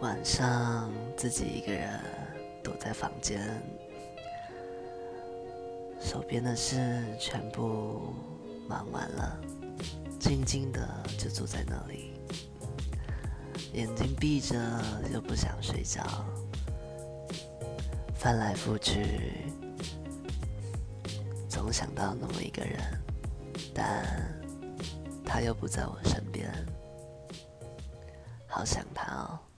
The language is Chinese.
晚上自己一个人躲在房间手边的事全部忙完了静静的就坐在那里眼睛闭着又不想睡觉翻来覆去总想到那么一个人但他又不在我身边好想他哦。